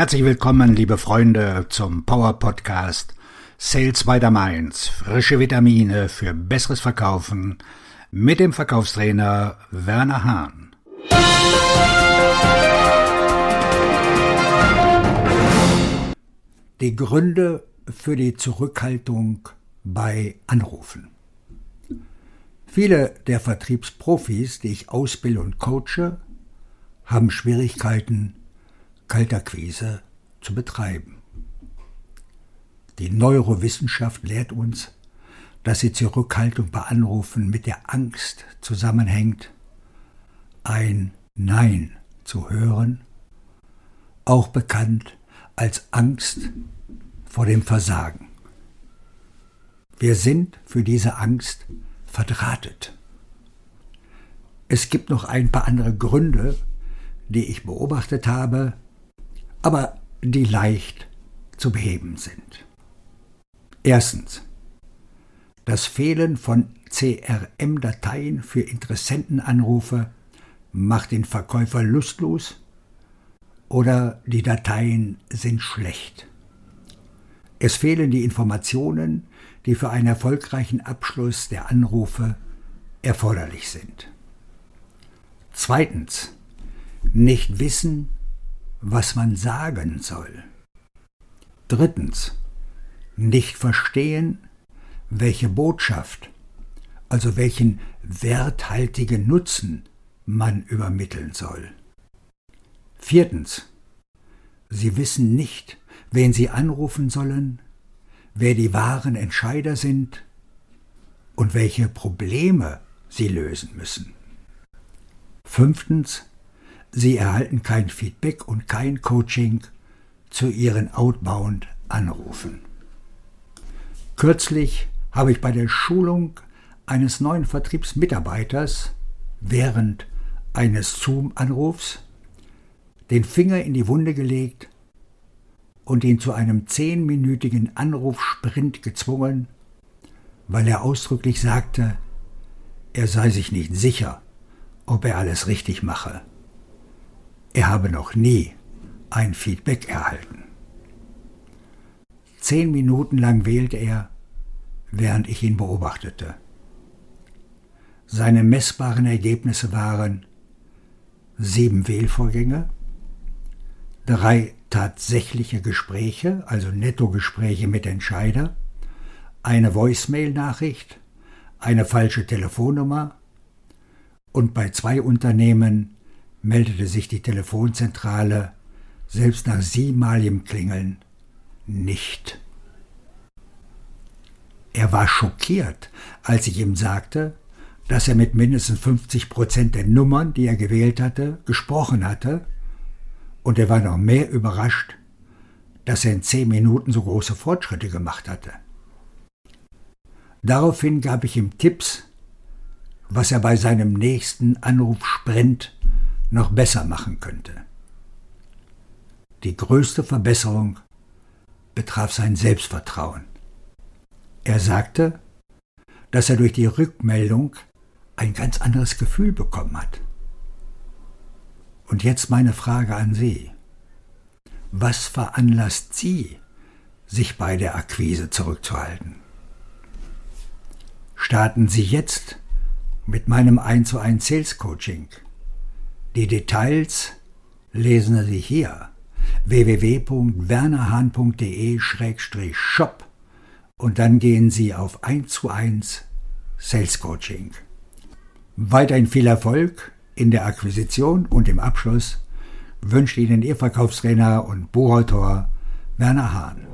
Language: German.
Herzlich willkommen, liebe Freunde, zum Power Podcast Sales by the Mainz. Frische Vitamine für besseres Verkaufen mit dem Verkaufstrainer Werner Hahn. Die Gründe für die Zurückhaltung bei Anrufen. Viele der Vertriebsprofis, die ich ausbilde und coache, haben Schwierigkeiten, Kaltakquise zu betreiben. Die Neurowissenschaft lehrt uns, dass die Zurückhaltung bei Anrufen mit der Angst zusammenhängt, ein Nein zu hören, auch bekannt als Angst vor dem Versagen. Wir sind für diese Angst verdrahtet. Es gibt noch ein paar andere Gründe, die ich beobachtet habe, aber die leicht zu beheben sind. Erstens. Das Fehlen von CRM-Dateien für Interessentenanrufe macht den Verkäufer lustlos oder die Dateien sind schlecht. Es fehlen die Informationen, die für einen erfolgreichen Abschluss der Anrufe erforderlich sind. Zweitens. Nicht wissen, was man sagen soll. Drittens. Nicht verstehen, welche Botschaft, also welchen werthaltigen Nutzen man übermitteln soll. Viertens. Sie wissen nicht, wen Sie anrufen sollen, wer die wahren Entscheider sind und welche Probleme Sie lösen müssen. Fünftens. Sie erhalten kein Feedback und kein Coaching zu Ihren Outbound-Anrufen. Kürzlich habe ich bei der Schulung eines neuen Vertriebsmitarbeiters während eines Zoom-Anrufs den Finger in die Wunde gelegt und ihn zu einem zehnminütigen Anrufsprint gezwungen, weil er ausdrücklich sagte, er sei sich nicht sicher, ob er alles richtig mache. Er habe noch nie ein Feedback erhalten. Zehn Minuten lang wählte er, während ich ihn beobachtete. Seine messbaren Ergebnisse waren sieben Wählvorgänge, drei tatsächliche Gespräche, also Nettogespräche mit Entscheider, eine Voicemail-Nachricht, eine falsche Telefonnummer und bei zwei Unternehmen meldete sich die Telefonzentrale selbst nach siebenmaligem Klingeln nicht. Er war schockiert, als ich ihm sagte, dass er mit mindestens 50 Prozent der Nummern, die er gewählt hatte, gesprochen hatte, und er war noch mehr überrascht, dass er in zehn Minuten so große Fortschritte gemacht hatte. Daraufhin gab ich ihm Tipps, was er bei seinem nächsten Anrufsprint noch besser machen könnte. Die größte Verbesserung betraf sein Selbstvertrauen. Er sagte, dass er durch die Rückmeldung ein ganz anderes Gefühl bekommen hat. Und jetzt meine Frage an Sie. Was veranlasst Sie, sich bei der Akquise zurückzuhalten? Starten Sie jetzt mit meinem 1 zu 1 Sales Coaching. Die Details lesen Sie hier www.wernerhahn.de-shop und dann gehen Sie auf 1 zu 1 Sales Coaching. Weiterhin viel Erfolg in der Akquisition und im Abschluss wünscht Ihnen Ihr Verkaufstrainer und Buchautor Werner Hahn.